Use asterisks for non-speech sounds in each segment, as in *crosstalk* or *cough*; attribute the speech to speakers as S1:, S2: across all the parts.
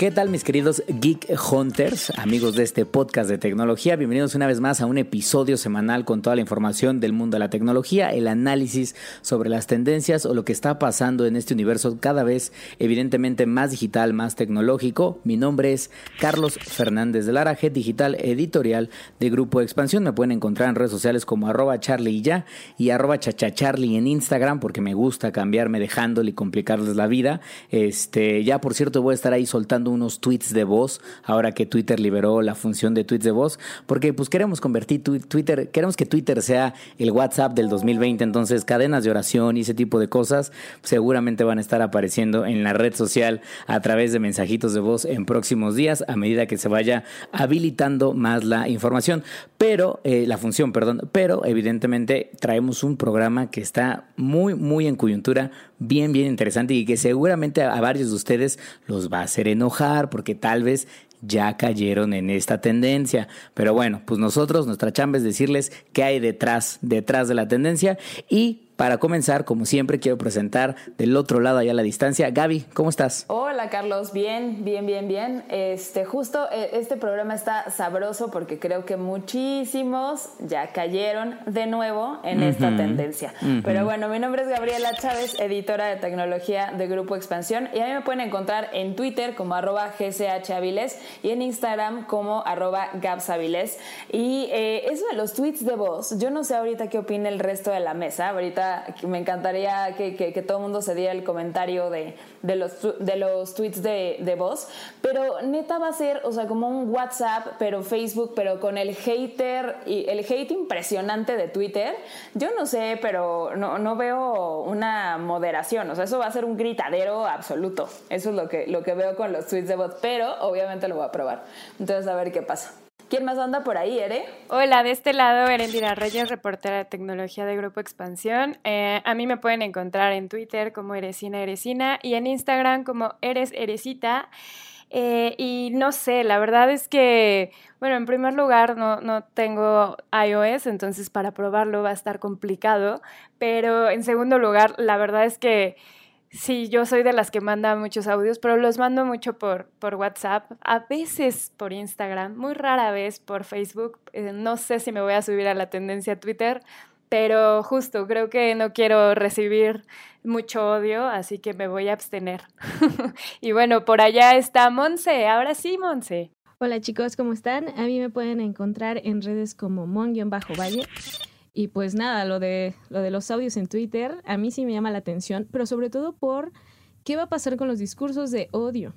S1: ¿Qué tal mis queridos Geek Hunters, amigos de este podcast de tecnología? Bienvenidos una vez más a un episodio semanal con toda la información del mundo de la tecnología, el análisis sobre las tendencias o lo que está pasando en este universo cada vez evidentemente más digital, más tecnológico. Mi nombre es Carlos Fernández de Lara, Head Digital Editorial de Grupo Expansión. Me pueden encontrar en redes sociales como arroba charlie y ya y arroba chachacharlie en Instagram porque me gusta cambiarme dejándole y complicarles la vida. Este, ya por cierto voy a estar ahí soltando unos tweets de voz, ahora que Twitter liberó la función de tweets de voz, porque pues queremos convertir Twitter, queremos que Twitter sea el WhatsApp del 2020, entonces cadenas de oración y ese tipo de cosas seguramente van a estar apareciendo en la red social a través de mensajitos de voz en próximos días a medida que se vaya habilitando más la información, pero eh, la función, perdón, pero evidentemente traemos un programa que está muy, muy en coyuntura, bien, bien interesante y que seguramente a varios de ustedes los va a hacer enojar porque tal vez ya cayeron en esta tendencia. Pero bueno, pues nosotros, nuestra chamba es decirles qué hay detrás, detrás de la tendencia y para comenzar, como siempre, quiero presentar del otro lado, allá a la distancia. Gaby, ¿cómo estás?
S2: Hola, Carlos. Bien, bien, bien, bien. Este, justo eh, este programa está sabroso porque creo que muchísimos ya cayeron de nuevo en esta tendencia. Pero bueno, mi nombre es Gabriela Chávez, editora de tecnología de Grupo Expansión. Y a mí me pueden encontrar en Twitter como arroba gchaviles y en Instagram como arroba gapsaviles. Y eh, eso de los tweets de voz, yo no sé ahorita qué opina el resto de la mesa. Ahorita me encantaría que, todo el mundo se diera el comentario de, los, de los tweets de, voz, pero neta va a ser, o sea, como un WhatsApp, pero Facebook, pero con el hater y el hate impresionante de Twitter. Yo no sé, pero no, no veo una moderación, o sea, eso va a ser un gritadero absoluto. Eso es lo que, lo que veo con los tweets de voz, pero obviamente lo voy a probar. Entonces, a ver qué pasa. ¿Quién más anda por ahí, Ere?
S3: Hola, de este lado, Erendira Reyes, reportera de tecnología de Grupo Expansión. Eh, a mí me pueden encontrar en Twitter como Eresina Eresina y en Instagram como Eres Eresita. Eh, y no sé, la verdad es que, bueno, en primer lugar no, no tengo iOS, entonces para probarlo va a estar complicado, pero en segundo lugar, la verdad es que Sí, yo soy de las que manda muchos audios, pero los mando mucho por, por WhatsApp, a veces por Instagram, muy rara vez por Facebook. Eh, no sé si me voy a subir a la tendencia Twitter, pero justo creo que no quiero recibir mucho odio, así que me voy a abstener. *laughs* y bueno, por allá está Monse, ahora sí, Monse.
S4: Hola chicos, ¿cómo están? A mí me pueden encontrar en redes como mon-valle. Y pues nada, lo de, lo de los audios en Twitter, a mí sí me llama la atención, pero sobre todo por qué va a pasar con los discursos de odio.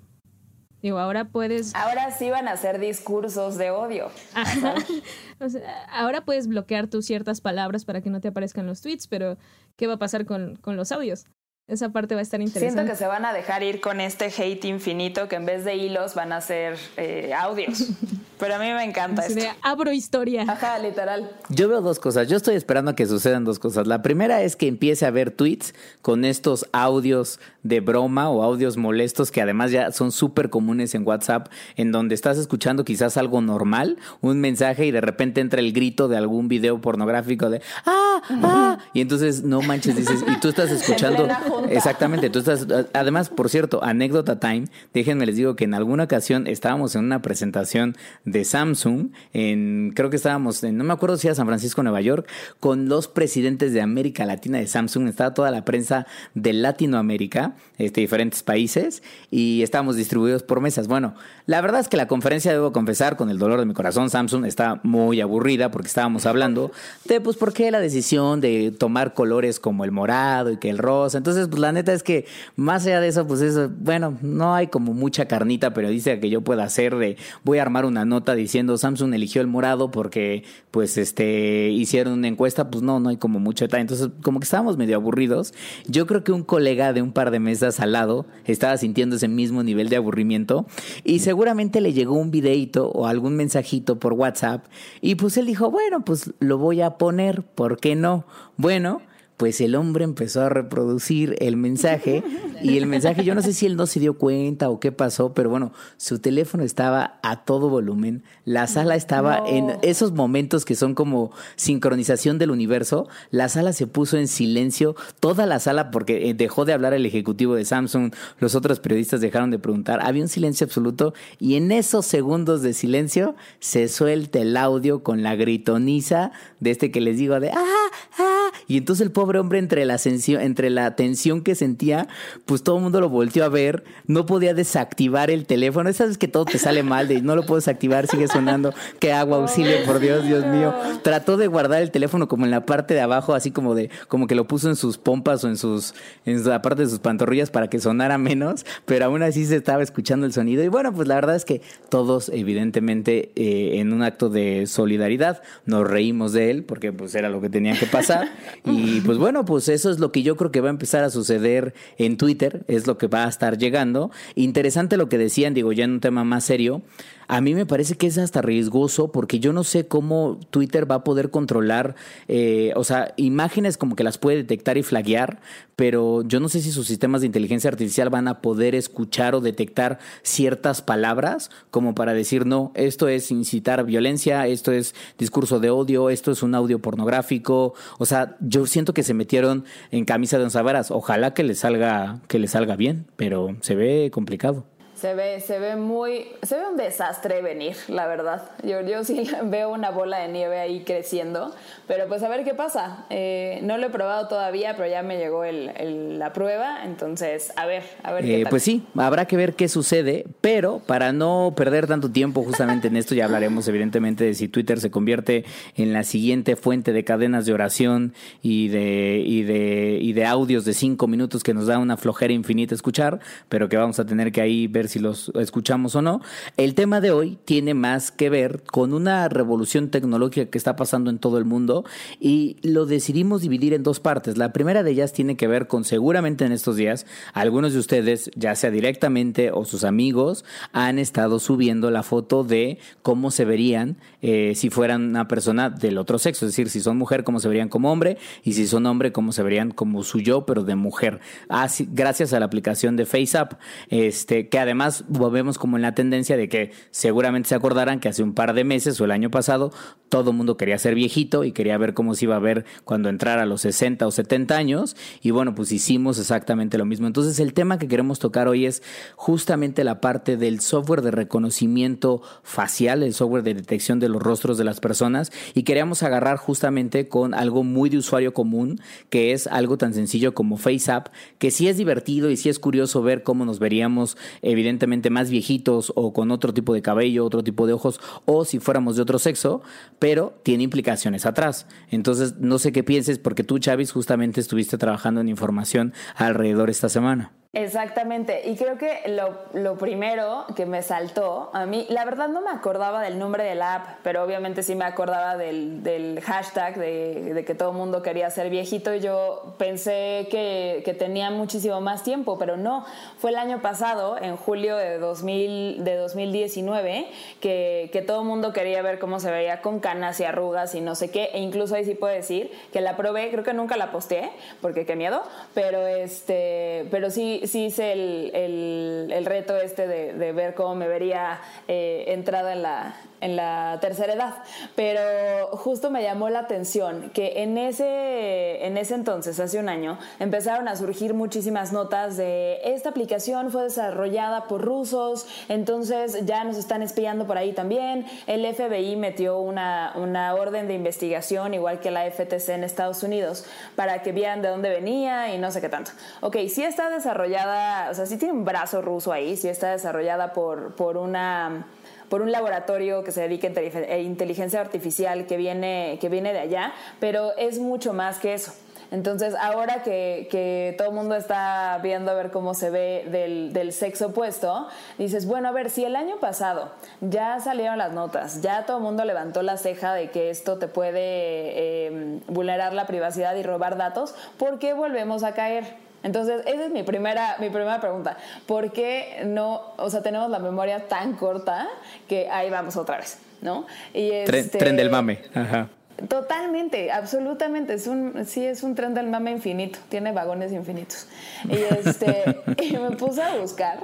S4: Digo, ahora puedes...
S2: Ahora sí van a ser discursos de odio. *laughs*
S4: ahora puedes bloquear tus ciertas palabras para que no te aparezcan los tweets, pero ¿qué va a pasar con, con los audios? Esa parte va a estar interesante.
S2: Siento que se van a dejar ir con este hate infinito que en vez de hilos van a ser eh, audios. *laughs* Pero a mí me encanta esto.
S4: abro historia.
S2: Ajá, literal.
S1: Yo veo dos cosas. Yo estoy esperando a que sucedan dos cosas. La primera es que empiece a haber tweets con estos audios de broma o audios molestos que además ya son súper comunes en WhatsApp, en donde estás escuchando quizás algo normal, un mensaje y de repente entra el grito de algún video pornográfico de ¡ah! ¡ah! *laughs* Y entonces no manches, dices, y tú estás escuchando Exactamente, tú estás, además, por cierto, anécdota time, déjenme les digo que en alguna ocasión estábamos en una presentación de Samsung, en, creo que estábamos en, no me acuerdo si era San Francisco, Nueva York, con los presidentes de América Latina de Samsung, estaba toda la prensa de Latinoamérica, este, diferentes países, y estábamos distribuidos por mesas. Bueno, la verdad es que la conferencia, debo confesar, con el dolor de mi corazón, Samsung está muy aburrida porque estábamos hablando de, pues, por qué la decisión de tomar colores como el morado y que el rosa, entonces pues la neta es que más allá de eso, pues eso, bueno, no hay como mucha carnita periodística que yo pueda hacer de voy a armar una nota diciendo Samsung eligió el morado porque pues este hicieron una encuesta, pues no, no hay como mucho detalle. Entonces, como que estábamos medio aburridos. Yo creo que un colega de un par de mesas al lado estaba sintiendo ese mismo nivel de aburrimiento y seguramente le llegó un videito o algún mensajito por WhatsApp y pues él dijo, bueno, pues lo voy a poner, ¿por qué no? Bueno, pues el hombre empezó a reproducir el mensaje y el mensaje, yo no sé si él no se dio cuenta o qué pasó, pero bueno, su teléfono estaba a todo volumen, la sala estaba en esos momentos que son como sincronización del universo, la sala se puso en silencio, toda la sala porque eh, dejó de hablar el ejecutivo de Samsung, los otros periodistas dejaron de preguntar, había un silencio absoluto y en esos segundos de silencio se suelta el audio con la gritoniza de este que les digo de ah, ah, y entonces el pobre hombre entre la, entre la tensión que sentía, pues todo el mundo lo volteó a ver, no podía desactivar el teléfono, sabes que todo te sale mal, de no lo puedo desactivar, sigue sonando, que agua, auxilio, por Dios, Dios mío. Trató de guardar el teléfono como en la parte de abajo, así como de, como que lo puso en sus pompas o en sus, en la parte de sus pantorrillas para que sonara menos, pero aún así se estaba escuchando el sonido. Y bueno, pues la verdad es que todos, evidentemente, eh, en un acto de solidaridad, nos reímos de él, porque pues era lo que tenía que pasar. Y pues bueno, pues eso es lo que yo creo que va a empezar a suceder en Twitter, es lo que va a estar llegando. Interesante lo que decían, digo, ya en un tema más serio. A mí me parece que es hasta riesgoso porque yo no sé cómo Twitter va a poder controlar, eh, o sea, imágenes como que las puede detectar y flaguear, pero yo no sé si sus sistemas de inteligencia artificial van a poder escuchar o detectar ciertas palabras como para decir, no, esto es incitar violencia, esto es discurso de odio, esto es un audio pornográfico. O sea, yo siento que se metieron en camisa de once varas. Ojalá que les salga, que les salga bien, pero se ve complicado.
S2: Se ve, se ve muy, se ve un desastre venir, la verdad. Yo, yo sí *laughs* veo una bola de nieve ahí creciendo, pero pues a ver qué pasa. Eh, no lo he probado todavía, pero ya me llegó el, la prueba, entonces a ver, a ver qué
S1: eh,
S2: tal.
S1: Pues sí, habrá que ver qué sucede, pero para no perder tanto tiempo justamente en esto, ya hablaremos evidentemente de si Twitter se convierte en la siguiente fuente de cadenas de oración y de, y de, y de audios de cinco minutos que nos da una flojera infinita escuchar, pero que vamos a tener que ahí ver si los escuchamos o no. El tema de hoy tiene más que ver con una revolución tecnológica que está pasando en todo el mundo y lo decidimos dividir en dos partes. La primera de ellas tiene que ver con seguramente en estos días algunos de ustedes, ya sea directamente o sus amigos, han estado subiendo la foto de cómo se verían eh, si fueran una persona del otro sexo, es decir, si son mujer, cómo se verían como hombre y si son hombre, cómo se verían como su yo, pero de mujer. Así, gracias a la aplicación de FaceApp, este, que además además vemos como en la tendencia de que seguramente se acordarán que hace un par de meses o el año pasado todo el mundo quería ser viejito y quería ver cómo se iba a ver cuando entrara a los 60 o 70 años y bueno, pues hicimos exactamente lo mismo. Entonces el tema que queremos tocar hoy es justamente la parte del software de reconocimiento facial, el software de detección de los rostros de las personas y queríamos agarrar justamente con algo muy de usuario común, que es algo tan sencillo como FaceApp, que sí es divertido y sí es curioso ver cómo nos veríamos evidentemente evidentemente más viejitos o con otro tipo de cabello, otro tipo de ojos, o si fuéramos de otro sexo, pero tiene implicaciones atrás. Entonces, no sé qué pienses, porque tú, Chavis, justamente estuviste trabajando en información alrededor esta semana.
S2: Exactamente, y creo que lo, lo, primero que me saltó, a mí, la verdad no me acordaba del nombre de la app, pero obviamente sí me acordaba del, del hashtag de, que todo el mundo quería ser viejito. Y yo pensé que, que, tenía muchísimo más tiempo, pero no, fue el año pasado, en julio de, 2000, de 2019, que, que todo el mundo quería ver cómo se veía con canas y arrugas y no sé qué, e incluso ahí sí puedo decir que la probé, creo que nunca la posteé, porque qué miedo, pero, este, pero sí sí hice el, el, reto este de, de, ver cómo me vería eh, entrada en la, en la tercera edad. Pero justo me llamó la atención que en ese, en ese entonces, hace un año, empezaron a surgir muchísimas notas de esta aplicación fue desarrollada por rusos, entonces ya nos están espiando por ahí también. El FBI metió una, una orden de investigación, igual que la FTC en Estados Unidos, para que vieran de dónde venía y no sé qué tanto. Ok, sí está desarrollada, o sea, sí tiene un brazo ruso ahí, sí está desarrollada por, por una por un laboratorio que se dedica a inteligencia artificial que viene, que viene de allá, pero es mucho más que eso. Entonces, ahora que, que, todo el mundo está viendo a ver cómo se ve del, del, sexo opuesto, dices, bueno, a ver, si el año pasado ya salieron las notas, ya todo el mundo levantó la ceja de que esto te puede eh, vulnerar la privacidad y robar datos, ¿por qué volvemos a caer? Entonces, esa es mi primera, mi primera pregunta. ¿Por qué no, o sea, tenemos la memoria tan corta que ahí vamos otra vez, ¿no?
S1: Y este, tren, del mame, ajá.
S2: Totalmente, absolutamente. Es un, sí, es un tren del mame infinito. Tiene vagones infinitos. Y, este, *laughs* y me puse a buscar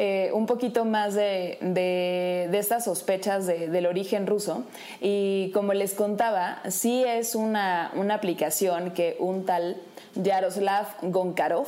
S2: eh, un poquito más de, de, estas sospechas del origen ruso. Y como les contaba, sí es una, una aplicación que un tal Yaroslav Gonkarov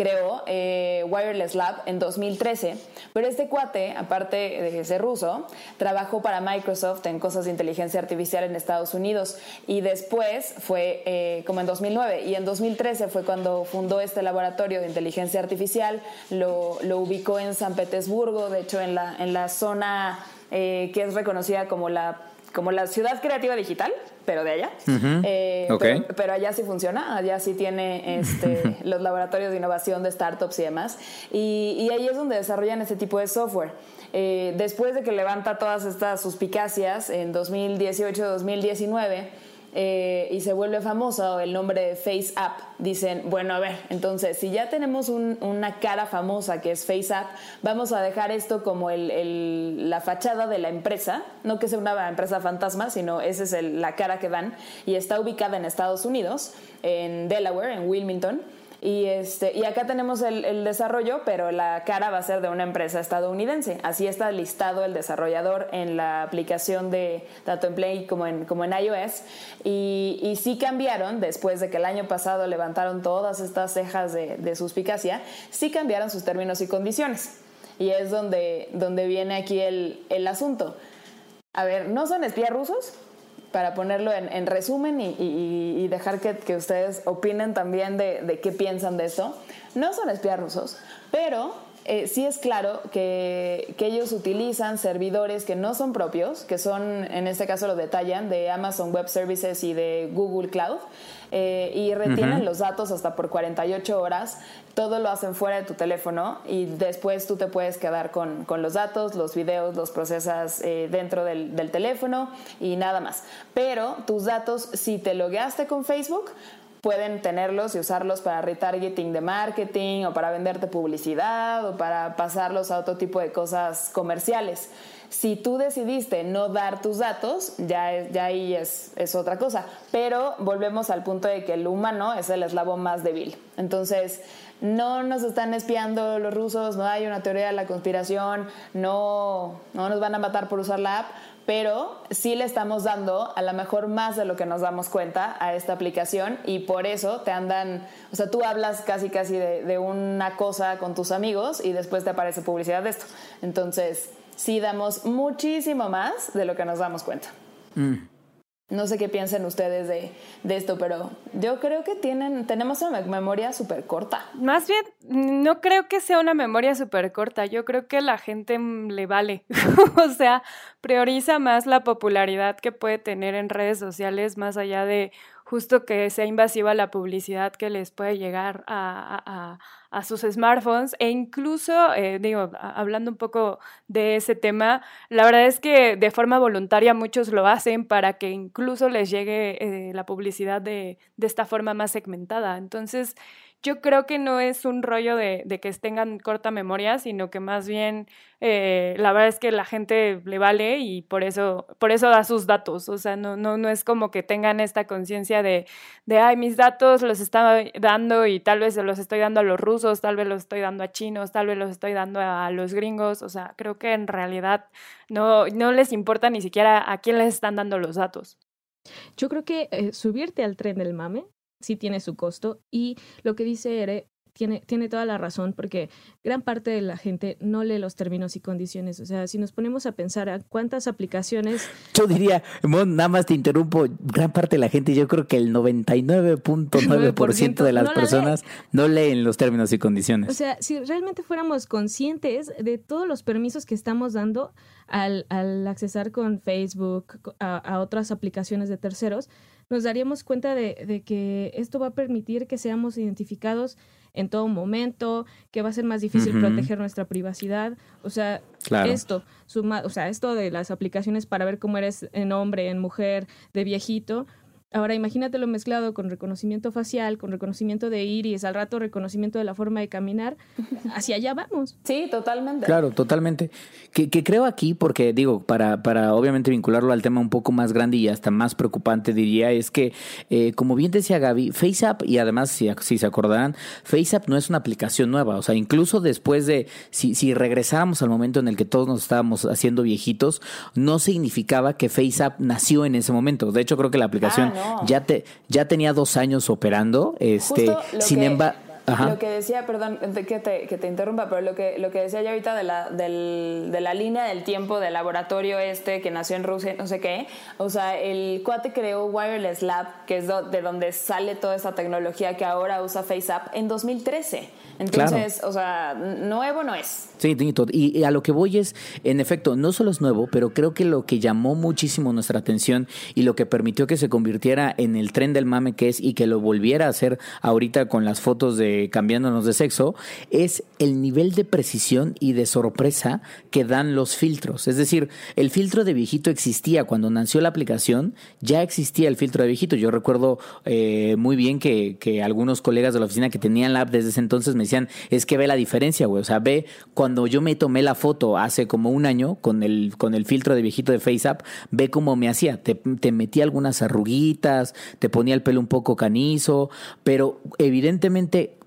S2: creó eh, Wireless Lab en 2013, pero este cuate, aparte de ser ruso, trabajó para Microsoft en cosas de inteligencia artificial en Estados Unidos. Y después fue eh, como en 2009 y en 2013 fue cuando fundó este laboratorio de inteligencia artificial, lo, ubicó en San Petersburgo, de hecho en la, en la zona eh, que es reconocida como la como la ciudad creativa digital, pero de allá. Eh, pero, allá sí funciona, allá sí tiene este, *laughs* los laboratorios de innovación de startups y demás. Y, ahí es donde desarrollan ese tipo de software. Eh, después de que levanta todas estas suspicacias en 2018-2019, eh, y se vuelve famoso el nombre de Face App, dicen, bueno, a ver, entonces, si ya tenemos una cara famosa que es Face App, vamos a dejar esto como la fachada de la empresa, no que sea una empresa fantasma, sino esa es la cara que dan, y está ubicada en Estados Unidos, en Delaware, en Wilmington. Y, este, y acá tenemos el, desarrollo, pero la cara va a ser de una empresa estadounidense. Así está listado el desarrollador en la aplicación de Dato en Play como en, como en iOS. Y, y sí cambiaron, después de que el año pasado levantaron todas estas cejas de, de suspicacia, sí cambiaron sus términos y condiciones. Y es donde, donde viene aquí el, el asunto. A ver, ¿no son espías rusos? Para ponerlo en, resumen y, dejar que, ustedes opinen también de, qué piensan de eso. No son espías rusos, pero eh, sí es claro que, ellos utilizan servidores que no son propios, que son, en este caso lo detallan, de Amazon Web Services y de Google Cloud, eh, y retienen los datos hasta por 48 horas. Todo lo hacen fuera de tu teléfono y después tú te puedes quedar con, los datos, los videos, los procesas eh, dentro del, del teléfono y nada más. Pero tus datos, si te logueaste con Facebook, pueden tenerlos y usarlos para retargeting de marketing o para venderte publicidad o para pasarlos a otro tipo de cosas comerciales. Si tú decidiste no dar tus datos, ya, ya ahí es, es otra cosa. Pero volvemos al punto de que el humano es el eslabón más débil. Entonces, no nos están espiando los rusos, no hay una teoría de la conspiración, no, no nos van a matar por usar la app, pero sí le estamos dando a lo mejor más de lo que nos damos cuenta a esta aplicación y por eso te andan, o sea, tú hablas casi casi de, una cosa con tus amigos y después te aparece publicidad de esto. Entonces, sí damos muchísimo más de lo que nos damos cuenta. Mm. No sé qué piensen ustedes de, esto, pero yo creo que tienen, tenemos una memoria súper corta.
S3: Más bien, no creo que sea una memoria súper corta. Yo creo que la gente le vale. *laughs* o sea, prioriza más la popularidad que puede tener en redes sociales, más allá de justo que sea invasiva la publicidad que les puede llegar a, sus smartphones e incluso, eh, digo, hablando un poco de ese tema, la verdad es que de forma voluntaria muchos lo hacen para que incluso les llegue eh, la publicidad de, de esta forma más segmentada. Entonces, yo creo que no es un rollo de, que tengan corta memoria, sino que más bien eh, la verdad es que la gente le vale y por eso, por eso da sus datos. O sea, no, no, no es como que tengan esta conciencia de, de, ay, mis datos los estaba dando y tal vez se los estoy dando a los rusos, tal vez los estoy dando a chinos, tal vez los estoy dando a los gringos. O sea, creo que en realidad no, no les importa ni siquiera a quién les están dando los datos.
S4: Yo creo que eh, subirte al tren del mame sí tiene su costo. Y lo que dice Ere tiene, tiene toda la razón, porque gran parte de la gente no lee los términos y condiciones. O sea, si nos ponemos a pensar a cuántas aplicaciones.
S1: Yo diría, nada más te interrumpo, gran parte de la gente, yo creo que el 99.9% de las *laughs* personas no leen los términos y condiciones.
S4: O sea, si realmente fuéramos conscientes de todos los permisos que estamos dando al, al accesar con Facebook, a, a otras aplicaciones de terceros, nos daríamos cuenta de, que esto va a permitir que seamos identificados en todo momento, que va a ser más difícil proteger nuestra privacidad. O sea, esto, suma, o sea, esto de las aplicaciones para ver cómo eres en hombre, en mujer, de viejito, Ahora imagínatelo mezclado con reconocimiento facial, con reconocimiento de iris, al rato reconocimiento de la forma de caminar. *laughs* Hacia allá vamos.
S2: Sí, totalmente.
S1: Claro, totalmente. Que, creo aquí, porque digo, para, para obviamente vincularlo al tema un poco más grande y hasta más preocupante, diría, es que, eh, como bien decía Gaby, FaceApp, y además, si, si se acordarán, FaceApp no es una aplicación nueva. O sea, incluso después de, si, si regresáramos al momento en el que todos nos estábamos haciendo viejitos, no significaba que FaceApp nació en ese momento. De hecho, creo que la aplicación... Ah, ya, te, ya tenía dos años operando. Este, sin embargo.
S2: Lo que decía, perdón que te, que te, interrumpa, pero lo que, lo que decía yo ahorita de la, del, de la línea del tiempo del laboratorio este que nació en Rusia, no sé qué, o sea, el cuate creó Wireless Lab, que es de donde sale toda esta tecnología que ahora usa FaceApp, en 2013. Entonces, o sea, nuevo no es.
S1: Sí, y, y a lo que voy es, en efecto, no solo es nuevo, pero creo que lo que llamó muchísimo nuestra atención y lo que permitió que se convirtiera en el tren del mame que es y que lo volviera a hacer ahorita con las fotos de cambiándonos de sexo, es el nivel de precisión y de sorpresa que dan los filtros. Es decir, el filtro de viejito existía cuando nació la aplicación, ya existía el filtro de viejito. Yo recuerdo eh, muy bien que, que algunos colegas de la oficina que tenían la app desde ese entonces me decían, es que ve la diferencia, güey. O sea, ve cuando yo me tomé la foto hace como un año con el, con el filtro de viejito de FaceApp, ve cómo me hacía. Te, te metía algunas arruguitas, te ponía el pelo un poco canizo, pero evidentemente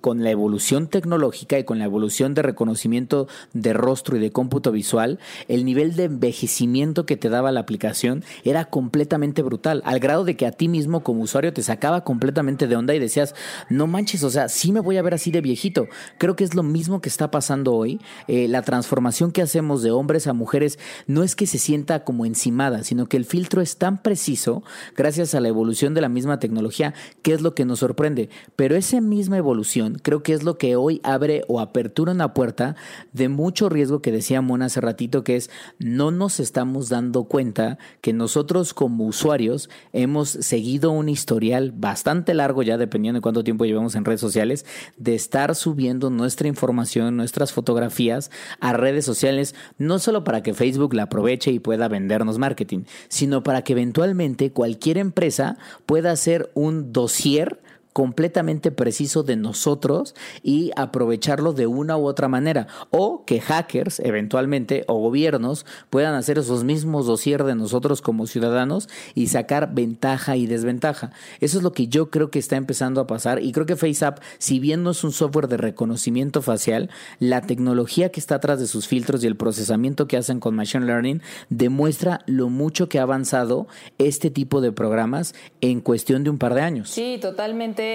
S1: con la evolución tecnológica y con la evolución de reconocimiento de rostro y de cómputo visual, el nivel de envejecimiento que te daba la aplicación era completamente brutal, al grado de que a ti mismo como usuario te sacaba completamente de onda y decías, no manches, o sea, sí me voy a ver así de viejito. Creo que es lo mismo que está pasando hoy. Eh, la transformación que hacemos de hombres a mujeres no es que se sienta como encimada, sino que el filtro es tan preciso gracias a la evolución de la misma tecnología, que es lo que nos sorprende. Pero esa misma evolución creo que es lo que hoy abre o apertura una puerta de mucho riesgo que decía Mona hace ratito, que es no nos estamos dando cuenta que nosotros como usuarios hemos seguido un historial bastante largo ya, dependiendo de cuánto tiempo llevamos en redes sociales, de estar subiendo nuestra información, nuestras fotografías a redes sociales, no solo para que Facebook la aproveche y pueda vendernos marketing, sino para que eventualmente cualquier empresa pueda hacer un dossier completamente preciso de nosotros y aprovecharlo de una u otra manera. O que hackers, eventualmente, o gobiernos puedan hacer esos mismos dossier de nosotros como ciudadanos y sacar ventaja y desventaja. Eso es lo que yo creo que está empezando a pasar y creo que FaceApp, si bien no es un software de reconocimiento facial, la tecnología que está atrás de sus filtros y el procesamiento que hacen con Machine Learning demuestra lo mucho que ha avanzado este tipo de programas en cuestión de un par de años.
S2: Sí, totalmente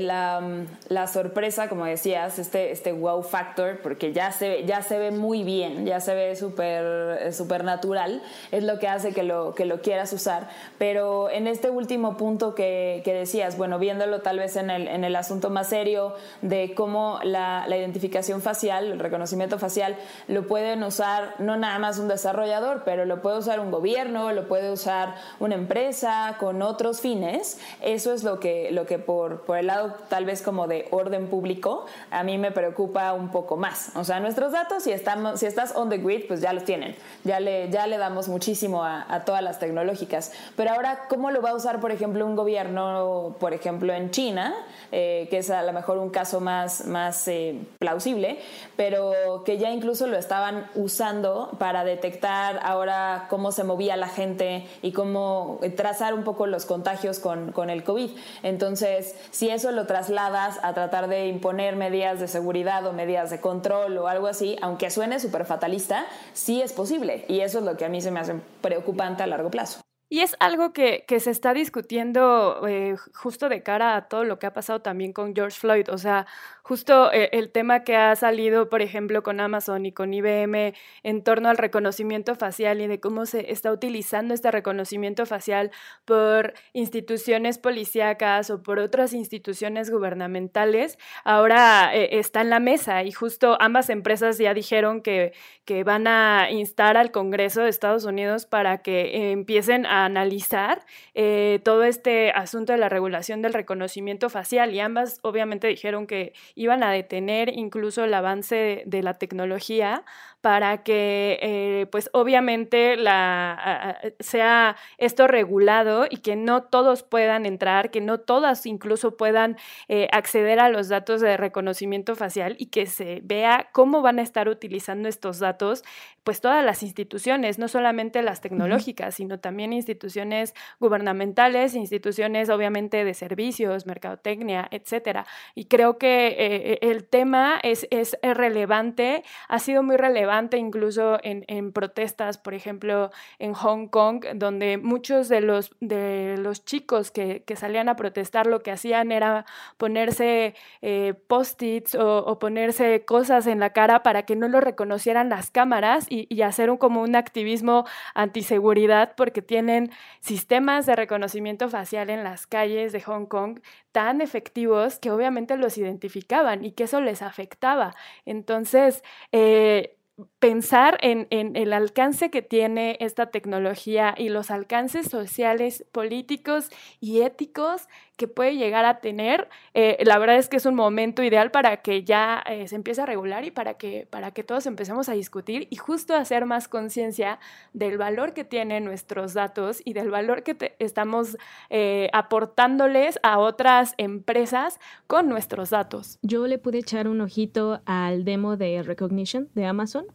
S2: la, sorpresa, como decías, este, este wow factor, porque ya se, ya se ve muy bien, ya se ve súper super natural, es lo que hace que lo, que lo quieras usar. Pero en este último punto que, decías, bueno, viéndolo tal vez en el, en el asunto más serio de cómo la, la identificación facial, el reconocimiento facial, lo pueden usar no nada más un desarrollador, pero lo puede usar un gobierno, lo puede usar una empresa con otros fines. Eso es lo que, lo que por, por el lado tal vez como de orden público, a mí me preocupa un poco más. O sea, nuestros datos, si, estamos, si estás on the grid, pues ya los tienen. Ya le, ya le damos muchísimo a, todas las tecnológicas. Pero ahora, ¿cómo lo va a usar, por ejemplo, un gobierno, por ejemplo, en China, eh, que es a lo mejor un caso más, más eh, plausible, pero que ya incluso lo estaban usando para detectar ahora cómo se movía la gente y cómo trazar un poco los contagios con, con el COVID. Entonces, si eso lo trasladas a tratar de imponer medidas de seguridad o medidas de control o algo así, aunque suene súper fatalista, sí es posible. Y eso es lo que a mí se me hace preocupante a largo plazo.
S3: Y es algo que, se está discutiendo eh, justo de cara a todo lo que ha pasado también con George Floyd. O sea, justo eh, el tema que ha salido, por ejemplo, con Amazon y con IBM en torno al reconocimiento facial y de cómo se está utilizando este reconocimiento facial por instituciones policíacas o por otras instituciones gubernamentales, ahora eh, está en la mesa y justo ambas empresas ya dijeron que, que van a instar al Congreso de Estados Unidos para que empiecen a analizar eh, todo este asunto de la regulación del reconocimiento facial y ambas obviamente dijeron que iban a detener incluso el avance de la tecnología para que, eh, pues obviamente, la, sea esto regulado y que no todos puedan entrar, que no todas incluso puedan eh, acceder a los datos de reconocimiento facial y que se vea cómo van a estar utilizando estos datos, pues todas las instituciones, no solamente las tecnológicas, sino también instituciones gubernamentales, instituciones obviamente de servicios, mercadotecnia, etcétera. Y creo que eh, el tema es, es relevante, ha sido muy relevante incluso en, protestas, por ejemplo, en Hong Kong, donde muchos de los, de los chicos que, salían a protestar lo que hacían era ponerse eh, post-its o, ponerse cosas en la cara para que no lo reconocieran las cámaras y, y hacer un, como un activismo antiseguridad porque tienen sistemas de reconocimiento facial en las calles de Hong Kong tan efectivos que obviamente los identificaban y que eso les afectaba. Entonces, eh, pensar en, el alcance que tiene esta tecnología y los alcances sociales, políticos y éticos que puede llegar a tener, eh, la verdad es que es un momento ideal para que ya eh, se empiece a regular y para que, para que todos empecemos a discutir y justo hacer más conciencia del valor que tienen nuestros datos y del valor que estamos eh, aportándoles a otras empresas con nuestros datos.
S4: Yo le pude echar un ojito al demo de Recognition de Amazon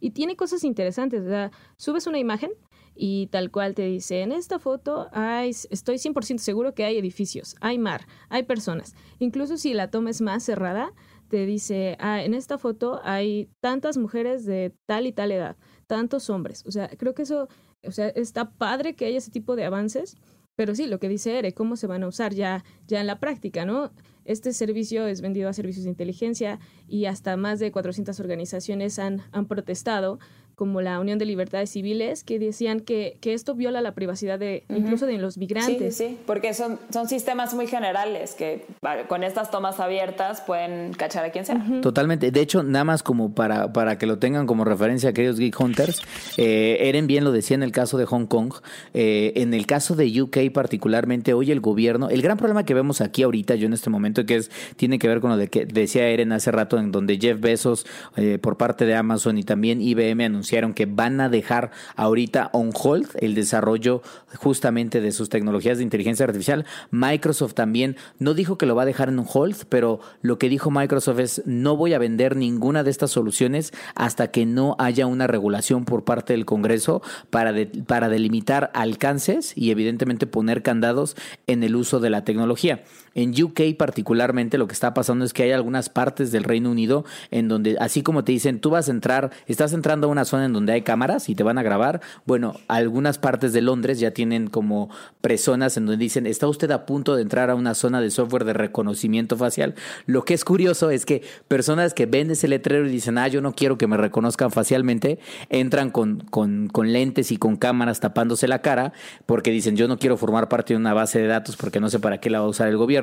S4: y tiene cosas interesantes. subes una imagen y tal cual te dice, en esta foto hay, estoy 100% seguro que hay edificios, hay mar, hay personas. Incluso si la toma es más cerrada, te dice, ah, en esta foto hay tantas mujeres de tal y tal edad, tantos hombres. O sea, creo que eso, o sea, está padre que haya ese tipo de avances, pero sí, lo que dice Ere, cómo se van a usar ya, ya en la práctica, ¿no? Este servicio es vendido a servicios de inteligencia y hasta más de 400 organizaciones han, han protestado como la Unión de Libertades Civiles, que decían que, que esto viola la privacidad de incluso de los migrantes.
S2: Sí, sí, porque son, son sistemas muy generales que con estas tomas abiertas pueden cachar a quien sea.
S1: Totalmente. De hecho, nada más como para, para que lo tengan como referencia, queridos Geek Hunters, eh, Eren bien lo decía en el caso de Hong Kong, eh, en el caso de UK particularmente, hoy el gobierno, el gran problema que vemos aquí ahorita, yo en este momento, que es tiene que ver con lo de que decía Eren hace rato, en donde Jeff Bezos, eh, por parte de Amazon y también IBM anunció que van a dejar ahorita on hold el desarrollo justamente de sus tecnologías de inteligencia artificial. Microsoft también no dijo que lo va a dejar en hold, pero lo que dijo Microsoft es no voy a vender ninguna de estas soluciones hasta que no haya una regulación por parte del Congreso para, para delimitar alcances y evidentemente poner candados en el uso de la tecnología. En UK particularmente lo que está pasando es que hay algunas partes del Reino Unido en donde, así como te dicen, tú vas a entrar, estás entrando a una zona en donde hay cámaras y te van a grabar, bueno, algunas partes de Londres ya tienen como personas en donde dicen, está usted a punto de entrar a una zona de software de reconocimiento facial. Lo que es curioso es que personas que ven ese letrero y dicen, ah, yo no quiero que me reconozcan facialmente, entran con, con, con lentes y con cámaras tapándose la cara porque dicen, yo no quiero formar parte de una base de datos porque no sé para qué la va a usar el gobierno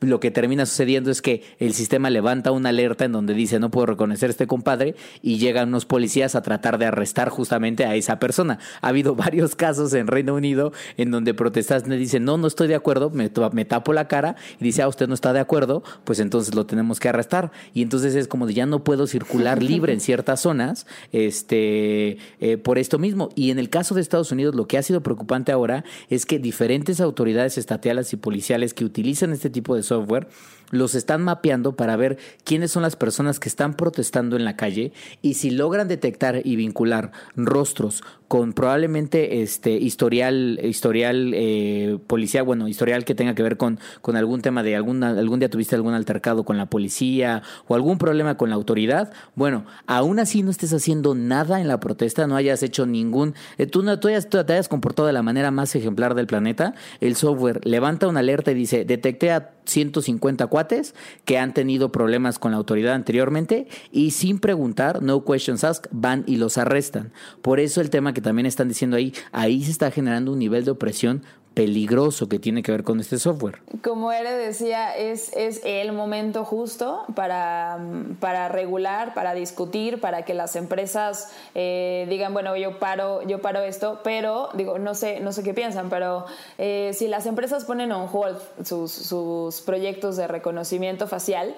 S1: lo que termina sucediendo es que el sistema levanta una alerta en donde dice no puedo reconocer a este compadre y llegan unos policías a tratar de arrestar justamente a esa persona. Ha habido *laughs* varios casos en Reino Unido en donde protestantes dicen no, no estoy de acuerdo, me, me tapo la cara y dice, ah, usted no está de acuerdo, pues entonces lo tenemos que arrestar. Y entonces es como de ya no puedo circular *laughs* libre en ciertas zonas este, eh, por esto mismo. Y en el caso de Estados Unidos, lo que ha sido preocupante ahora es que diferentes autoridades estatales y policiales que utilizan este tipo de software los están mapeando para ver quiénes son las personas que están protestando en la calle y si logran detectar y vincular rostros con probablemente este historial historial eh, bueno historial que tenga que ver con, con algún tema de algún algún día tuviste algún altercado con la policía o algún problema con la autoridad bueno aún así no estés haciendo nada en la protesta no hayas hecho ningún eh, tú no tú te hayas comportado de la manera más ejemplar del planeta el software levanta una alerta y dice detecté a 150 cuates que han tenido problemas con la autoridad anteriormente y sin preguntar, no questions asked, van y los arrestan. Por eso el tema que también están diciendo ahí, ahí se está generando un nivel de opresión peligroso que tiene que ver con este software.
S2: Como Ere decía, es, es el momento justo para, para regular, para discutir, para que las empresas eh, digan, bueno, yo paro, yo paro esto, pero digo, no sé, no sé qué piensan, pero eh, si las empresas ponen on hold sus, sus proyectos de reconocimiento facial,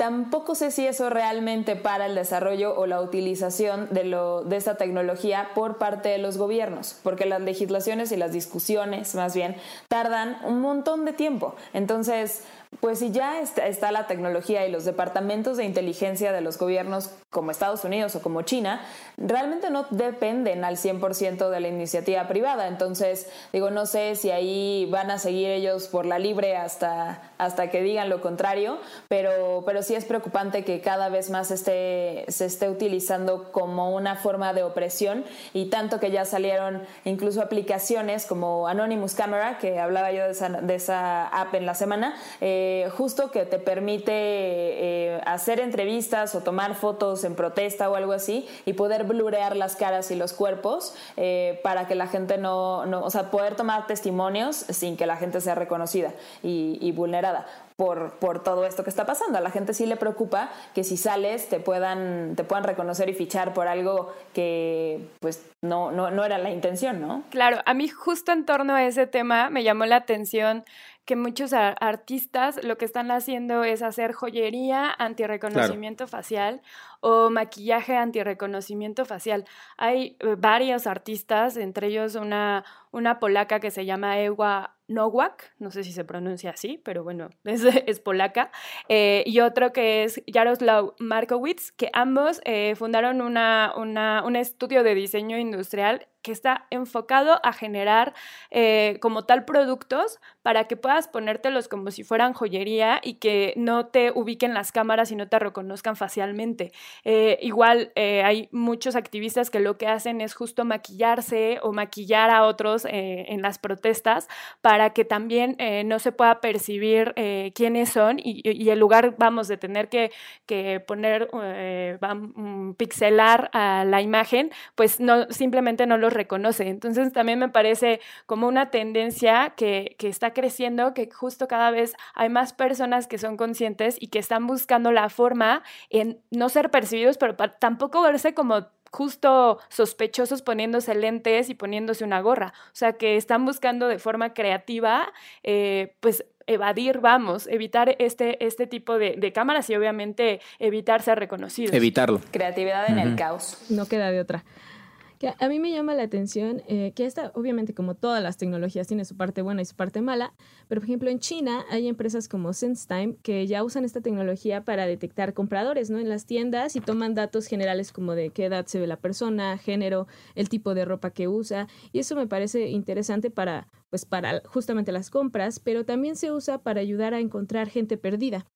S2: Tampoco sé si eso realmente para el desarrollo o la utilización de, lo, de esta tecnología por parte de los gobiernos, porque las legislaciones y las discusiones más bien tardan un montón de tiempo. Entonces, pues si ya está, la tecnología y los departamentos de inteligencia de los gobiernos como Estados Unidos o como China, realmente no dependen al 100% de la iniciativa privada. Entonces, digo, no sé si ahí van a seguir ellos por la libre hasta, hasta que digan lo contrario, pero, pero sí es preocupante que cada vez más se esté utilizando como una forma de opresión y tanto que ya salieron incluso aplicaciones como Anonymous Camera, que hablaba yo de esa, de esa app en la semana. Eh, eh, justo que te permite eh, hacer entrevistas o tomar fotos en protesta o algo así y poder blurear las caras y los cuerpos eh, para que la gente no, no, o sea, poder tomar testimonios sin que la gente sea reconocida y, vulnerada. Por, por, todo esto que está pasando. A la gente sí le preocupa que si sales te puedan, te puedan reconocer y fichar por algo que pues no, no, no era la intención, ¿no?
S3: Claro, a mí justo en torno a ese tema me llamó la atención que muchos artistas lo que están haciendo es hacer joyería anti-reconocimiento facial o maquillaje anti-reconocimiento facial. Hay eh, varios artistas, entre ellos una, una polaca que se llama Ewa Nowak, no sé si se pronuncia así, pero bueno, *laughs* es, polaca, eh, y otro que es Jaroslaw Markowitz, que ambos eh, fundaron una, una, un estudio de diseño industrial que está enfocado a generar eh, como tal productos para que puedas ponértelos como si fueran joyería y que no te ubiquen las cámaras y no te reconozcan facialmente. Eh, igual eh, hay muchos activistas que lo que hacen es justo maquillarse o maquillar a otros en las protestas para que también no se pueda percibir quiénes son y, y, en lugar, vamos, de tener que, que poner, mm, pixelar a la imagen, pues no, simplemente no lo reconoce. Entonces también me parece como una tendencia que, que está creciendo, que justo cada vez hay más personas que son conscientes y que están buscando la forma en no ser percibidos, pero tampoco verse como justo sospechosos poniéndose lentes y poniéndose una gorra. O sea, que están buscando de forma creativa, eh, pues evadir, vamos, evitar este, este tipo de, cámaras y obviamente evitar ser reconocidos.
S1: Evitarlo.
S2: Creatividad en el caos.
S4: No queda de otra. Que a mí me llama la atención eh, que esta, obviamente como todas las tecnologías, tiene su parte buena y su parte mala, pero por ejemplo en China hay empresas como SenseTime que ya usan esta tecnología para detectar compradores ¿no? en las tiendas y toman datos generales como de qué edad se ve la persona, género, el tipo de ropa que usa, y eso me parece interesante para, pues, para justamente las compras, pero también se usa para ayudar a encontrar gente perdida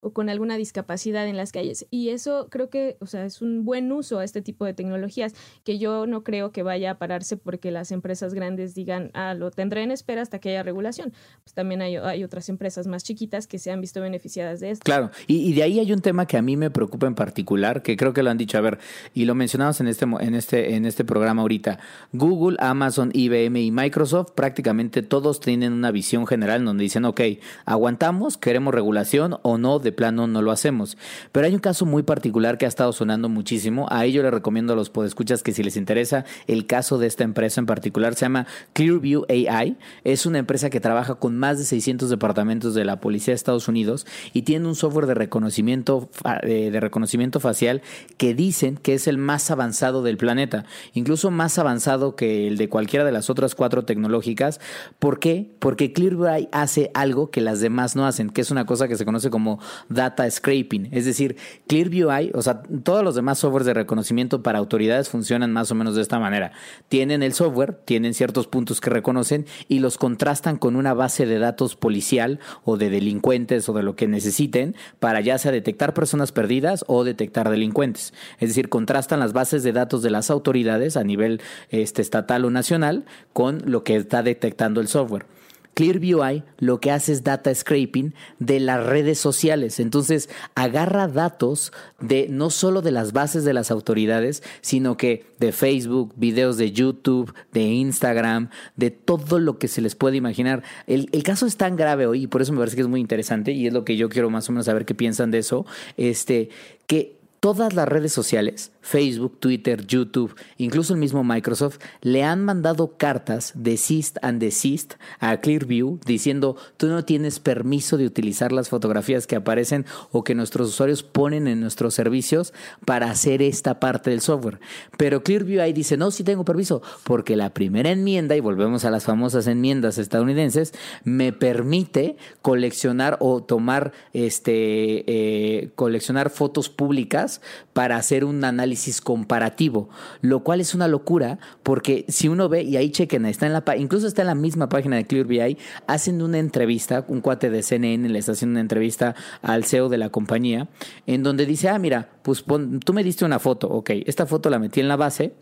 S4: o con alguna discapacidad en las calles. Y eso creo que, o sea, es un buen uso a este tipo de tecnologías, que yo no creo que vaya a pararse porque las empresas grandes digan, ah, lo tendré en espera hasta que haya regulación. Pues también hay, otras empresas más chiquitas que se han visto beneficiadas de esto.
S1: Claro, y, de ahí hay un tema que a mí me preocupa en particular, que creo que lo han dicho, a ver, y lo mencionamos en este, en este, en este programa ahorita. Google, Amazon, IBM y Microsoft prácticamente todos tienen una visión general donde dicen, ok, aguantamos, queremos regulación o no, de plano no lo hacemos. Pero hay un caso muy particular que ha estado sonando muchísimo. A ello le recomiendo a los podescuchas que si les interesa el caso de esta empresa en particular, se llama Clearview AI. Es una empresa que trabaja con más de 600 departamentos de la Policía de Estados Unidos y tiene un software de reconocimiento, eh, de reconocimiento facial que dicen que es el más avanzado del planeta, incluso más avanzado que el de cualquiera de las otras cuatro tecnológicas. ¿Por qué? Porque Clearview AI hace algo que las demás no hacen, que es una cosa que se conoce como data scraping. Es decir, Clearview AI, o sea, todos los demás softwares de reconocimiento para autoridades funcionan más o menos de esta manera. Tienen el software, tienen ciertos puntos que reconocen y los contrastan con una base de datos policial o de delincuentes o de lo que necesiten para ya sea detectar personas perdidas o detectar delincuentes. Es decir, contrastan las bases de datos de las autoridades a nivel este, estatal o nacional con lo que está detectando el software. Clearview lo que hace es data scraping de las redes sociales. Entonces, agarra datos de no solo de las bases de las autoridades, sino que de Facebook, videos de YouTube, de Instagram, de todo lo que se les puede imaginar. El, el caso es tan grave hoy y por eso me parece que es muy interesante y es lo que yo quiero más o menos saber qué piensan de eso. Este, que todas las redes sociales, Facebook, Twitter, YouTube, incluso el mismo Microsoft, le han mandado cartas de cease and desist a Clearview diciendo tú no tienes permiso de utilizar las fotografías que aparecen o que nuestros usuarios ponen en nuestros servicios para hacer esta parte del software. Pero Clearview ahí dice, no, sí tengo permiso, porque la primera enmienda, y volvemos a las famosas enmiendas estadounidenses, me permite coleccionar o tomar, este, eh, coleccionar fotos públicas para hacer un análisis comparativo, lo cual es una locura porque si uno ve, y ahí chequen, está en la, incluso está en la misma página de ClearVI, hacen una entrevista, un cuate de CNN le está haciendo una entrevista al CEO de la compañía, en donde dice, ah, mira, pues tú me diste una foto, ok, esta foto la metí en la base,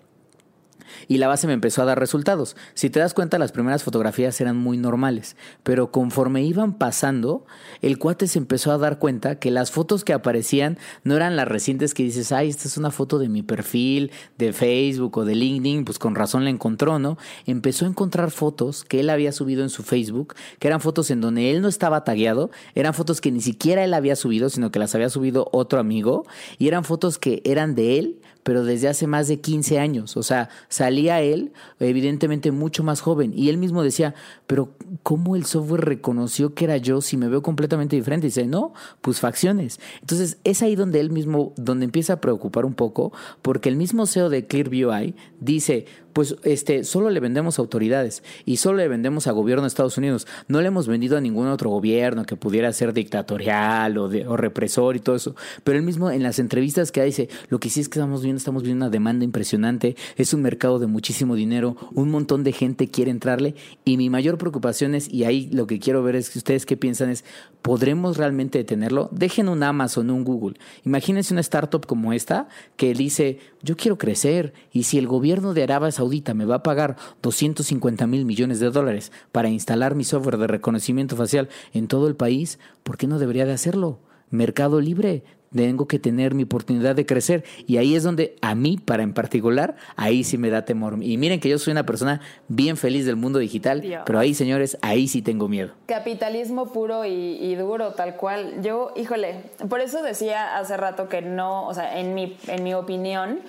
S1: y la base me empezó a dar resultados. Si te das cuenta, las primeras fotografías eran muy normales, pero conforme iban pasando, el cuate se empezó a dar cuenta que las fotos que aparecían no eran las recientes que dices, ay, esta es una foto de mi perfil, de Facebook o de LinkedIn, pues con razón la encontró, ¿no? Empezó a encontrar fotos que él había subido en su Facebook, que eran fotos en donde él no estaba tagueado, eran fotos que ni siquiera él había subido, sino que las había subido otro amigo, y eran fotos que eran de él, pero desde hace más de 15 años. O sea, salía él, evidentemente mucho más joven, y él mismo decía, pero ¿cómo el software reconoció que era yo si me veo completamente diferente? Dice, no, pues facciones. Entonces, es ahí donde él mismo, donde empieza a preocupar un poco, porque el mismo CEO de Clearview Eye dice, pues este, solo le vendemos a autoridades y solo le vendemos a gobierno de Estados Unidos. No le hemos vendido a ningún otro gobierno que pudiera ser dictatorial o, de, o represor y todo eso. Pero él mismo en las entrevistas que dice, lo que sí es que estamos viendo, estamos viendo una demanda impresionante, es un mercado de muchísimo dinero, un montón de gente quiere entrarle y mi mayor preocupación es, y ahí lo que quiero ver es que ustedes qué piensan es, ¿podremos realmente detenerlo? Dejen un Amazon, un Google. Imagínense una startup como esta que dice, yo quiero crecer y si el gobierno de Arabia Saudita me va a pagar 250 mil millones de dólares para instalar mi software de reconocimiento facial en todo el país, ¿por qué no debería de hacerlo? Mercado libre, tengo que tener mi oportunidad de crecer. Y ahí es donde a mí, para en particular, ahí sí me da temor. Y miren que yo soy una persona bien feliz del mundo digital, pero ahí, señores, ahí sí tengo miedo.
S2: Capitalismo puro y, y, duro, tal cual. Yo, híjole, por eso decía hace rato que no, o sea, en mi, en mi opinión,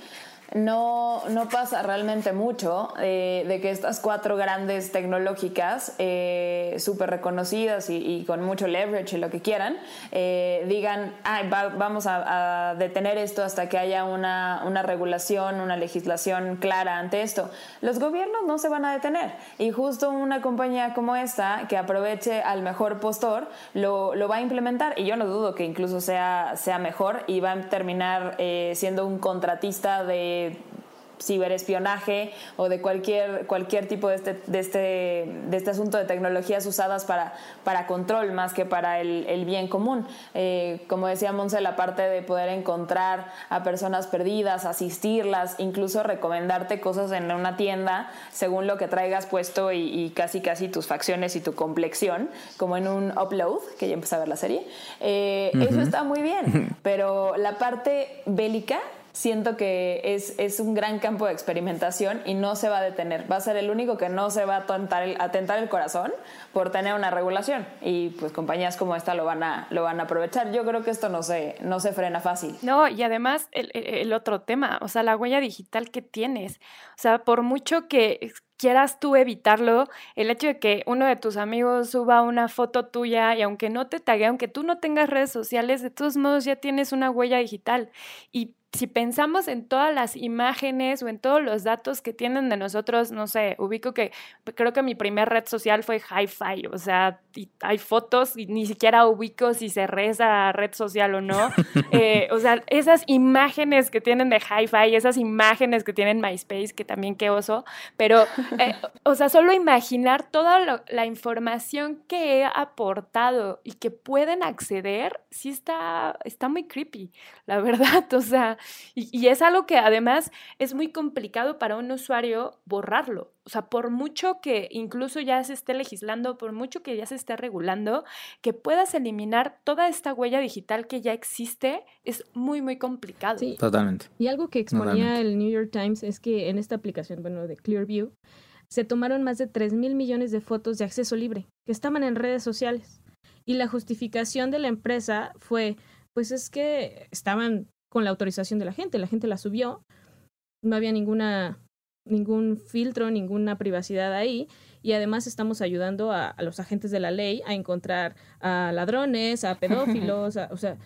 S2: no, no pasa realmente mucho eh, de que estas cuatro grandes tecnológicas, eh, súper reconocidas y, con mucho leverage y lo que quieran, eh, digan, vamos a, detener esto hasta que haya una, una, regulación, una legislación clara ante esto. Los gobiernos no se van a detener y justo una compañía como esta, que aproveche al mejor postor, lo, lo va a implementar y yo no dudo que incluso sea, sea mejor y va a terminar siendo un contratista de ciberespionaje o de cualquier, cualquier tipo de este, de, este, de este asunto de tecnologías usadas para, para control más que para el, bien común. Eh, como decía Monse, la parte de poder encontrar a personas perdidas, asistirlas, incluso recomendarte cosas en una tienda según lo que traigas puesto y, casi casi tus facciones y tu complexión, como en un upload, que ya empecé a ver la serie. Eh, eso está muy bien, *laughs* pero la parte bélica siento que es, es, un gran campo de experimentación y no se va a detener. Va a ser el único que no se va a tentar el, el corazón por tener una regulación. Y pues compañías como esta lo van a, lo van a aprovechar. Yo creo que esto no se, no se frena fácil.
S3: No, y además el, el otro tema, o sea, la huella digital que tienes. O sea, por mucho que quieras tú evitarlo, el hecho de que uno de tus amigos suba una foto tuya y aunque no te tague, aunque tú no tengas redes sociales, de todos modos ya tienes una huella digital. Y si pensamos en todas las imágenes o en todos los datos que tienen de nosotros, no sé, ubico que creo que mi primer red social fue Hi-Fi, o sea, hay fotos y ni siquiera ubico si se reza red social o no. *laughs* Eh, o sea, esas imágenes que tienen de Hi-Fi, esas imágenes que tienen MySpace, que también qué oso, pero, eh, *laughs* o sea, solo imaginar toda la información que he aportado y que pueden acceder, sí está, está muy creepy, la verdad, *laughs* o sea y, y es algo que además es muy complicado para un usuario borrarlo. O sea, por mucho que incluso ya se esté legislando, por mucho que ya se esté regulando, que puedas eliminar toda esta huella digital que ya existe es muy, muy complicado.
S4: Sí.
S1: Totalmente.
S4: Y algo que exponía
S1: Totalmente.
S4: el New York Times es que en esta aplicación, bueno, de Clearview, se tomaron más de 3 mil millones de fotos de acceso libre que estaban en redes sociales. Y la justificación de la empresa fue, pues es que estaban con la autorización de la gente, la gente la subió, no había ninguna ningún filtro, ninguna privacidad ahí y además estamos ayudando a, los agentes de la ley a encontrar a ladrones, a pedófilos, o sea,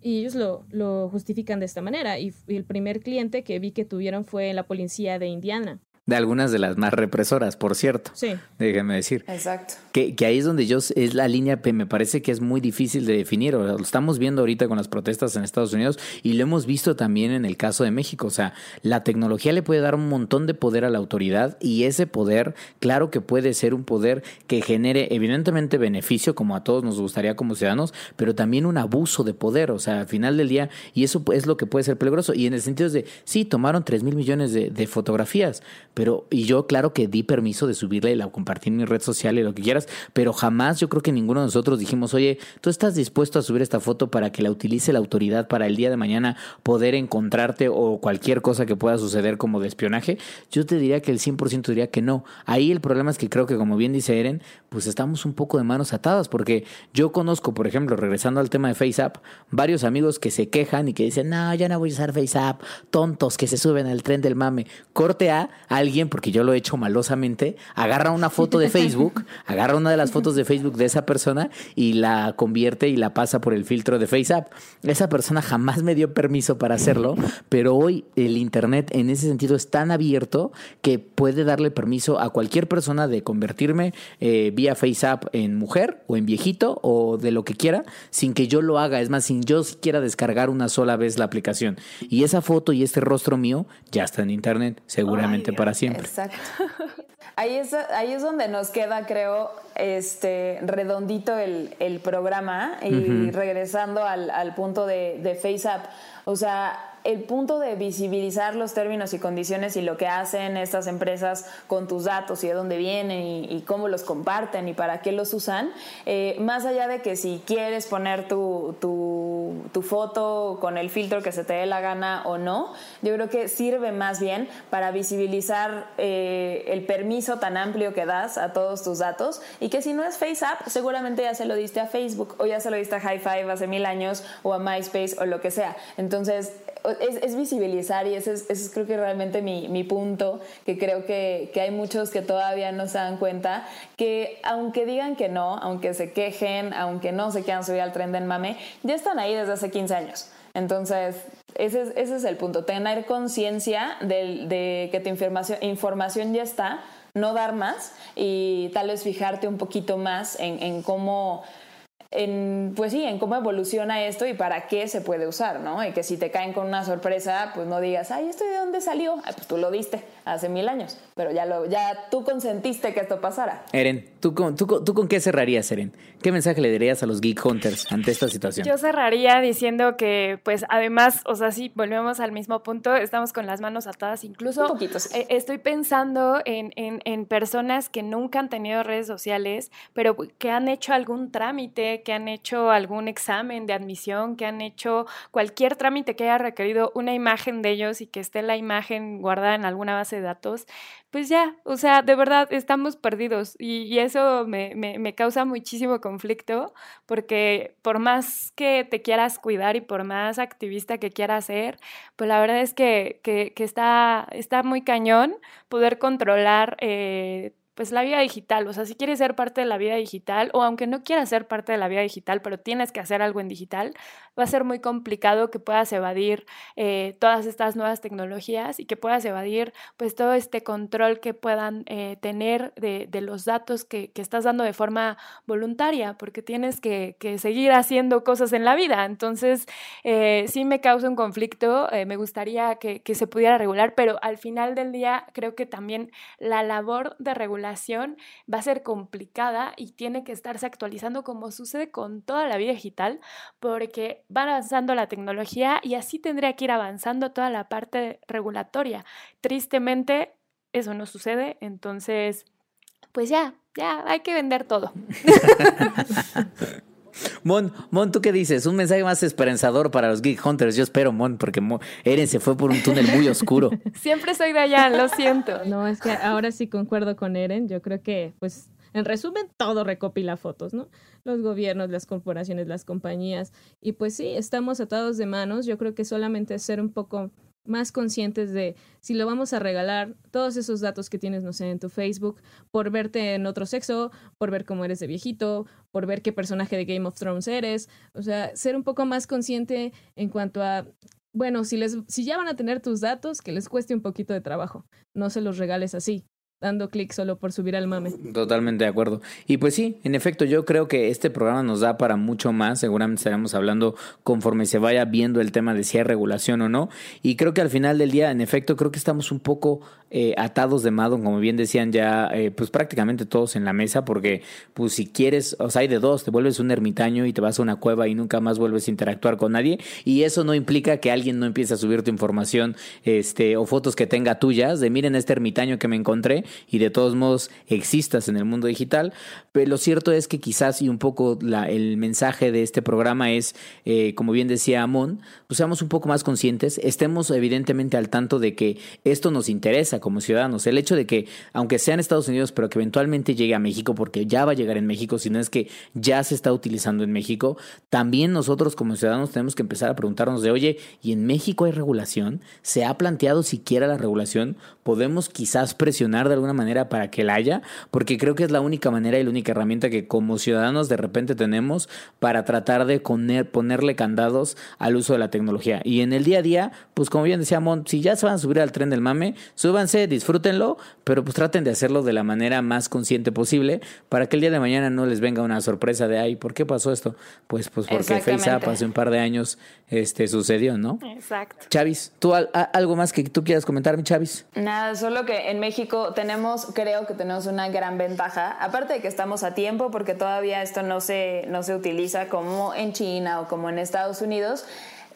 S4: y ellos lo, lo justifican de esta manera. Y, y el primer cliente que vi que tuvieron fue la policía de Indiana.
S1: De algunas de las más represoras, por cierto.
S4: Sí.
S1: Déjenme decir.
S2: Exacto.
S1: Que, que ahí es donde yo, es la línea que me parece que es muy difícil de definir. O sea, lo estamos viendo ahorita con las protestas en Estados Unidos y lo hemos visto también en el caso de México. O sea, la tecnología le puede dar un montón de poder a la autoridad y ese poder, claro que puede ser un poder que genere evidentemente beneficio, como a todos nos gustaría como ciudadanos, pero también un abuso de poder. O sea, al final del día, y eso es lo que puede ser peligroso. Y en el sentido de, sí, tomaron 3 mil millones de, de fotografías, pero, y yo claro que di permiso de subirle, la compartir en mi red social y lo que quieras, pero jamás yo creo que ninguno de nosotros dijimos, oye, ¿tú estás dispuesto a subir esta foto para que la utilice la autoridad para el día de mañana poder encontrarte o cualquier cosa que pueda suceder como de espionaje? Yo te diría que el 100% diría que no. Ahí el problema es que creo que como bien dice Eren, pues estamos un poco de manos atadas, porque yo conozco, por ejemplo, regresando al tema de FaceApp, varios amigos que se quejan y que dicen, no, ya no voy a usar FaceApp, tontos que se suben al tren del mame. Corte a alguien, porque yo lo he hecho malosamente, agarra una foto de Facebook, *laughs* agarra una de las fotos de Facebook de esa persona y la convierte y la pasa por el filtro de FaceApp. Esa persona jamás me dio permiso para hacerlo, pero hoy el Internet en ese sentido es tan abierto que puede darle permiso a cualquier persona de convertirme eh, vía FaceApp en mujer o en viejito o de lo que quiera sin que yo lo haga. Es más, sin yo siquiera descargar una sola vez la aplicación. Y esa foto y este rostro mío ya está en Internet, seguramente para siempre.
S2: Exacto. *laughs* Ahí es, ahí es donde nos queda, creo, este redondito el, el programa y regresando al, al punto de, de FaceApp. O sea, el punto de visibilizar los términos y condiciones y lo que hacen estas empresas con tus datos y de dónde vienen y, cómo los comparten y para qué los usan, eh, más allá de que si quieres poner tu, tu, foto con el filtro que se te dé la gana o no, yo creo que sirve más bien para visibilizar eh, el permiso tan amplio que das a todos tus datos y que si no es FaceApp, seguramente ya se lo diste a Facebook o ya se lo diste a High Five hace mil años o a MySpace o lo que sea. Entonces, es, es visibilizar y ese es, creo que realmente mi, mi punto, que creo que, que hay muchos que todavía no se dan cuenta, que aunque digan que no, aunque se quejen, aunque no se quieran subir al tren del mame, ya están ahí desde hace 15 años. Entonces, ese es, ese es el punto, tener conciencia de, de que tu información, información ya está, no dar más y tal vez fijarte un poquito más en, en cómo en, pues sí, en cómo evoluciona esto y para qué se puede usar, ¿no? Y que si te caen con una sorpresa, pues no digas, ay, ¿esto de dónde salió? Ay, pues tú lo diste hace mil años, pero ya, lo, ya tú consentiste que esto pasara.
S1: Eren, ¿tú con, tú, con- ¿tú con qué cerrarías, Eren? ¿Qué mensaje le darías a los Geek Hunters ante esta situación?
S3: Yo cerraría diciendo que, pues, además, o sea, sí, volvemos al mismo punto, estamos con las manos atadas, incluso
S2: Un poquito, sí.
S3: eh, estoy pensando en, en- en personas que nunca han tenido redes sociales, pero que han hecho algún trámite, que han hecho algún examen de admisión, que han hecho cualquier trámite que haya requerido una imagen de ellos y que esté la imagen guardada en alguna base de datos, pues ya, o sea, de verdad estamos perdidos. Y, eso me, me- me causa muchísimo conflicto porque por más que te quieras cuidar y por más activista que quieras ser, pues la verdad es que, que- que está, está muy cañón poder controlar eh, pues la vida digital, o sea, si quieres ser parte de la vida digital o aunque no quieras ser parte de la vida digital, pero tienes que hacer algo en digital, va a ser muy complicado que puedas evadir eh, todas estas nuevas tecnologías y que puedas evadir pues todo este control que puedan eh, tener de, de los datos que, que estás dando de forma voluntaria, porque tienes que, que seguir haciendo cosas en la vida. Entonces, eh, sí me causa un conflicto, eh, me gustaría que, que se pudiera regular, pero al final del día creo que también la labor de regulación va a ser complicada y tiene que estarse actualizando como sucede con toda la vida digital, porque va avanzando la tecnología y así tendría que ir avanzando toda la parte regulatoria. Tristemente, eso no sucede, entonces, pues ya, ya, hay que vender todo. *laughs*
S1: Mon, Mon, ¿tú qué dices? Un mensaje más esperanzador para los Geek Hunters. Yo espero, Mon, porque Eren se fue por un túnel muy oscuro. *laughs*
S3: Siempre soy de allá, lo siento.
S4: No, es que ahora sí concuerdo con Eren. Yo creo que, pues, en resumen, todo recopila fotos, ¿no? Los gobiernos, las corporaciones, las compañías. Y pues sí, estamos atados de manos. Yo creo que solamente ser un poco más conscientes de si lo vamos a regalar, todos esos datos que tienes, no sé, en tu Facebook, por verte en otro sexo, por ver cómo eres de viejito, por ver qué personaje de Game of Thrones eres, o sea, ser un poco más consciente en cuanto a, bueno, si, les, si ya van a tener tus datos, que les cueste un poquito de trabajo, no se los regales así dando clic solo por subir al mame.
S1: Totalmente de acuerdo. Y pues sí, en efecto, yo creo que este programa nos da para mucho más. Seguramente estaremos hablando conforme se vaya viendo el tema de si hay regulación o no. Y creo que al final del día, en efecto, creo que estamos un poco eh, atados de Madon, como bien decían ya, eh, pues prácticamente todos en la mesa, porque pues si quieres, o sea, hay de dos, te vuelves un ermitaño y te vas a una cueva y nunca más vuelves a interactuar con nadie. Y eso no implica que alguien no empiece a subir tu información este, o fotos que tenga tuyas de miren este ermitaño que me encontré y de todos modos existas en el mundo digital. Pero lo cierto es que quizás y un poco el mensaje de este programa es, eh, como bien decía Amon, pues seamos un poco más conscientes, estemos evidentemente al tanto de que esto nos interesa como ciudadanos. El hecho de que, aunque sea en Estados Unidos, pero que eventualmente llegue a México, porque ya va a llegar en México, si no es que ya se está utilizando en México, también nosotros como ciudadanos tenemos que empezar a preguntarnos de, oye, ¿y en México hay regulación? ¿Se ha planteado siquiera la regulación? ¿Podemos quizás presionar de alguna manera para que la haya, porque creo que es la única manera y la única herramienta que como ciudadanos de repente tenemos para tratar de ponerle candados al uso de la tecnología. Y en el día a día, pues como bien decía Mont, si ya se van a subir al tren del mame, súbanse, disfrútenlo, pero pues traten de hacerlo de la manera más consciente posible para que el día de mañana no les venga una sorpresa de, ay, ¿por qué pasó esto? Pues, pues porque FaceApp hace un par de años este, sucedió, ¿no?
S3: Exacto.
S1: Chavis, ¿tú algo más que tú quieras comentar, mi Chavis?
S2: Nada, solo que en México tenemos creo que tenemos una gran ventaja, aparte de que estamos a tiempo porque todavía esto no se, no se utiliza como en China o como en Estados Unidos,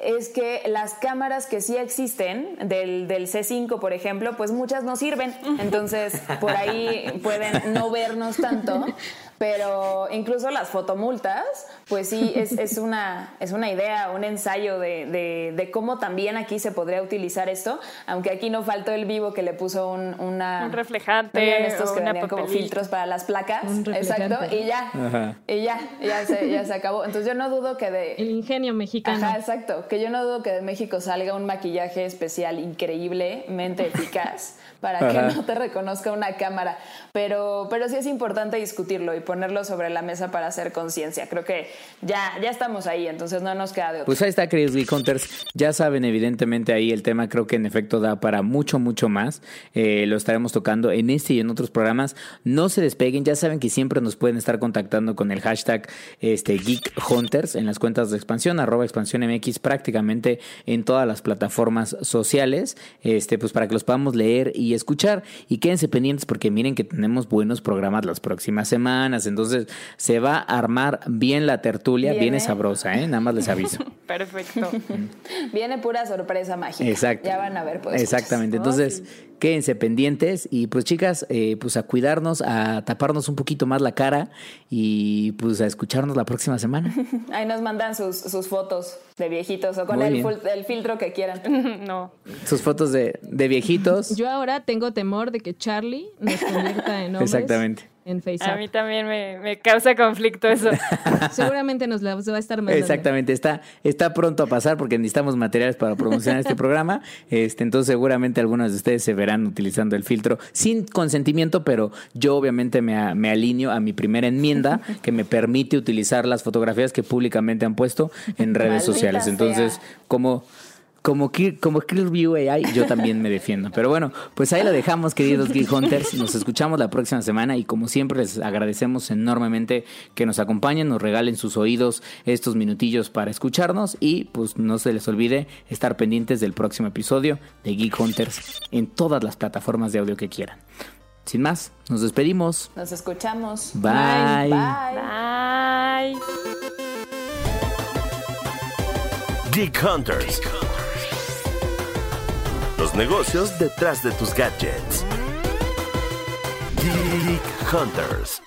S2: es que las cámaras que sí existen del, del, C5, por ejemplo, pues muchas no sirven. Entonces, por ahí pueden no vernos tanto. *laughs* Pero incluso las fotomultas, pues sí, es, es, *laughs* una, es una idea, un ensayo de, de, cómo también aquí se podría utilizar esto, aunque aquí no faltó el vivo que le puso un, una,
S3: un reflejante,
S2: estos que una como filtros para las placas, exacto, y ya, y ya, ya se, ya se acabó. Entonces yo no dudo que de...
S4: El ingenio mexicano.
S2: Ajá, exacto, que yo no dudo que de México salga un maquillaje especial increíblemente eficaz para que no te reconozca una cámara, pero, pero sí es importante discutirlo y ponerlo sobre la mesa para hacer conciencia. Creo que ya, ya estamos ahí, entonces no nos queda de otra.
S1: Pues ahí está, queridos Geek Hunters. Ya saben, evidentemente ahí el tema creo que en efecto da para mucho, mucho más. Eh, lo estaremos tocando en este y en otros programas. No se despeguen, ya saben que siempre nos pueden estar contactando con el hashtag este, Geek Hunters en las cuentas de expansión, arroba expansión MX, prácticamente en todas las plataformas sociales, este, pues para que los podamos leer y escuchar. Y quédense pendientes porque miren que tenemos buenos programas las próximas semanas. Entonces, entonces, se va a armar bien la tertulia, viene, sabrosa, ¿eh? Nada más les aviso. *laughs*
S3: Perfecto. *laughs*
S2: viene pura sorpresa mágica.
S1: Exacto.
S2: Ya van a ver, pues.
S1: Exactamente. Entonces, quédense pendientes y pues chicas, eh, pues a cuidarnos, a taparnos un poquito más la cara y pues a escucharnos la próxima semana. *laughs*
S2: Ahí nos mandan sus, sus fotos de viejitos o con el, el, filtro que quieran.
S3: no.
S1: Sus fotos de, de, viejitos.
S4: Yo ahora tengo temor de que Charlie nos convierta en hombres.
S1: Exactamente.
S4: En Facebook.
S3: A mí también me, me causa conflicto eso. *laughs*
S4: Seguramente nos la va a estar mandando.
S1: Exactamente, está, está pronto a pasar porque necesitamos materiales para promocionar este programa. Este, entonces seguramente algunos de ustedes se verán utilizando el filtro sin consentimiento, pero yo obviamente me, me alineo a mi primera enmienda que me permite utilizar las fotografías que públicamente han puesto en redes sociales. Entonces, como como, como Clearview AI, yo también me defiendo. Pero bueno, pues ahí lo dejamos, queridos Geek Hunters. Nos escuchamos la próxima semana y como siempre les agradecemos enormemente que nos acompañen, nos regalen sus oídos estos minutillos para escucharnos y pues no se les olvide estar pendientes del próximo episodio de Geek Hunters en todas las plataformas de audio que quieran. sin más, nos despedimos.
S2: Nos escuchamos.
S1: Bye.
S2: Bye.
S3: Bye.
S5: Geek Hunters. Los negocios detrás de tus gadgets. Geek Hunters.